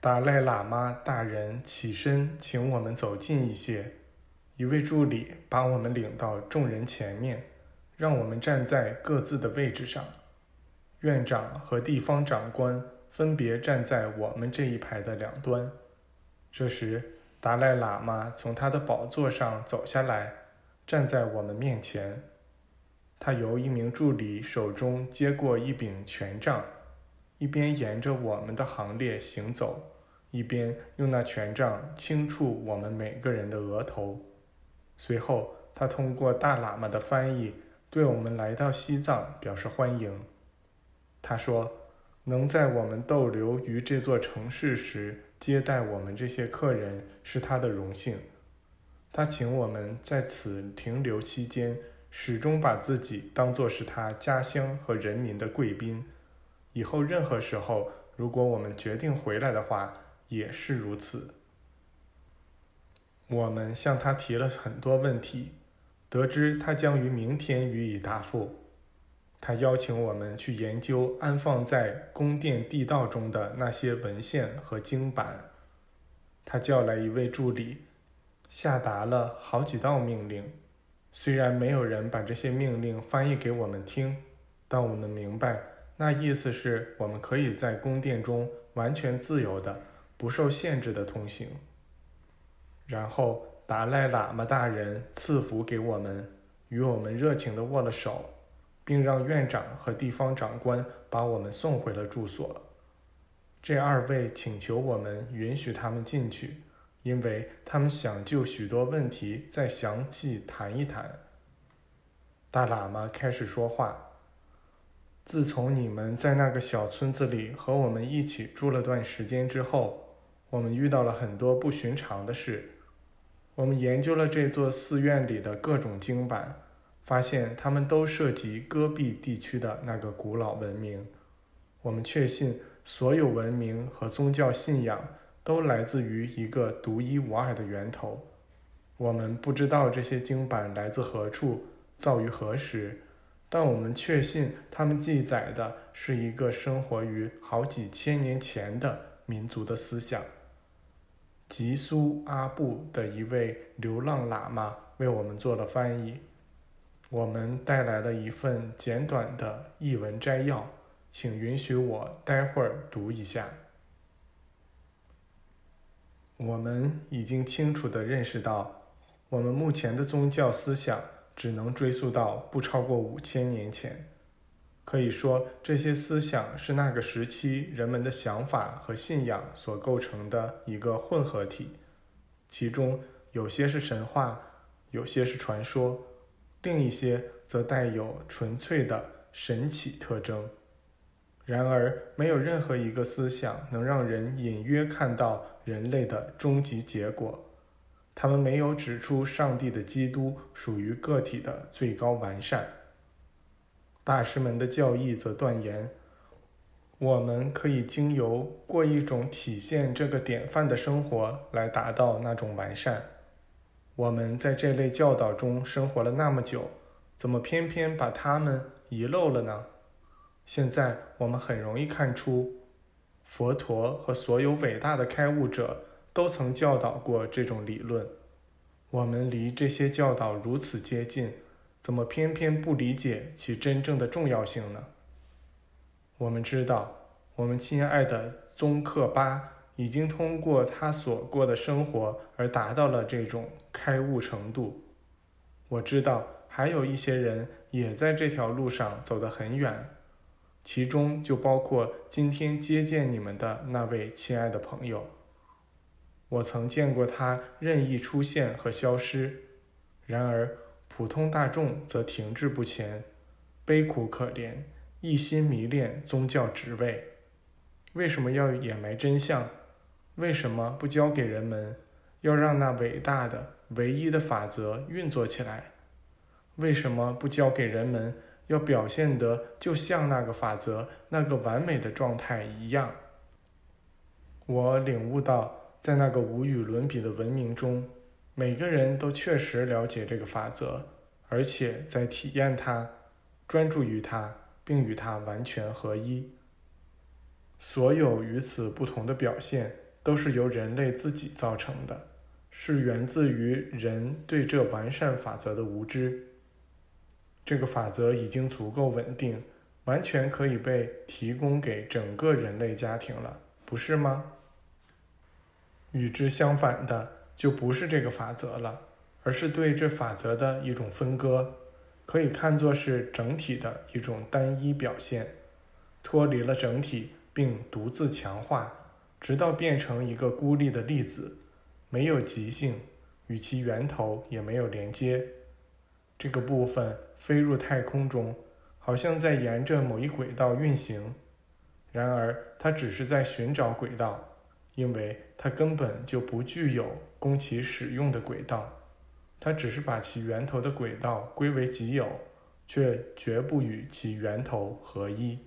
达赖喇嘛大人起身，请我们走近一些。一位助理把我们领到众人前面，让我们站在各自的位置上。院长和地方长官分别站在我们这一排的两端。这时，达赖喇嘛从他的宝座上走下来，站在我们面前。他由一名助理手中接过一柄权杖，一边沿着我们的行列行走，一边用那权杖轻触我们每个人的额头。随后，他通过大喇嘛的翻译对我们来到西藏表示欢迎。他说：“能在我们逗留于这座城市时接待我们这些客人是他的荣幸。他请我们在此停留期间，始终把自己当作是他家乡和人民的贵宾。以后任何时候，如果我们决定回来的话，也是如此。”我们向他提了很多问题，得知他将于明天予以答复。他邀请我们去研究安放在宫殿地道中的那些文献和经版。他叫来一位助理，下达了好几道命令。虽然没有人把这些命令翻译给我们听，但我们明白，那意思是我们可以在宫殿中完全自由的、不受限制的通行。然后达赖喇嘛大人赐福给我们，与我们热情的握了手，并让院长和地方长官把我们送回了住所。这二位请求我们允许他们进去，因为他们想就许多问题再详细谈一谈。大喇嘛开始说话：“自从你们在那个小村子里和我们一起住了段时间之后，我们遇到了很多不寻常的事。”我们研究了这座寺院里的各种经版，发现它们都涉及戈壁地区的那个古老文明。我们确信，所有文明和宗教信仰都来自于一个独一无二的源头。我们不知道这些经版来自何处，造于何时，但我们确信它们记载的是一个生活于好几千年前的民族的思想。吉苏阿布的一位流浪喇嘛为我们做了翻译。我们带来了一份简短的译文摘要，请允许我待会儿读一下。我们已经清楚地认识到，我们目前的宗教思想只能追溯到不超过五千年前。可以说，这些思想是那个时期人们的想法和信仰所构成的一个混合体，其中有些是神话，有些是传说，另一些则带有纯粹的神奇特征。然而，没有任何一个思想能让人隐约看到人类的终极结果。他们没有指出上帝的基督属于个体的最高完善。大师们的教义则断言，我们可以经由过一种体现这个典范的生活来达到那种完善。我们在这类教导中生活了那么久，怎么偏偏把他们遗漏了呢？现在我们很容易看出，佛陀和所有伟大的开悟者都曾教导过这种理论。我们离这些教导如此接近。怎么偏偏不理解其真正的重要性呢？我们知道，我们亲爱的宗克巴已经通过他所过的生活而达到了这种开悟程度。我知道还有一些人也在这条路上走得很远，其中就包括今天接见你们的那位亲爱的朋友。我曾见过他任意出现和消失，然而。普通大众则停滞不前，悲苦可怜，一心迷恋宗教职位。为什么要掩埋真相？为什么不教给人们，要让那伟大的唯一的法则运作起来？为什么不教给人们，要表现得就像那个法则那个完美的状态一样？我领悟到，在那个无与伦比的文明中。每个人都确实了解这个法则，而且在体验它、专注于它，并与它完全合一。所有与此不同的表现，都是由人类自己造成的，是源自于人对这完善法则的无知。这个法则已经足够稳定，完全可以被提供给整个人类家庭了，不是吗？与之相反的，就不是这个法则了，而是对这法则的一种分割，可以看作是整体的一种单一表现，脱离了整体并独自强化，直到变成一个孤立的粒子，没有极性，与其源头也没有连接。这个部分飞入太空中，好像在沿着某一轨道运行，然而它只是在寻找轨道，因为它根本就不具有供其使用的轨道。它只是把其源头的轨道归为己有，却绝不与其源头合一。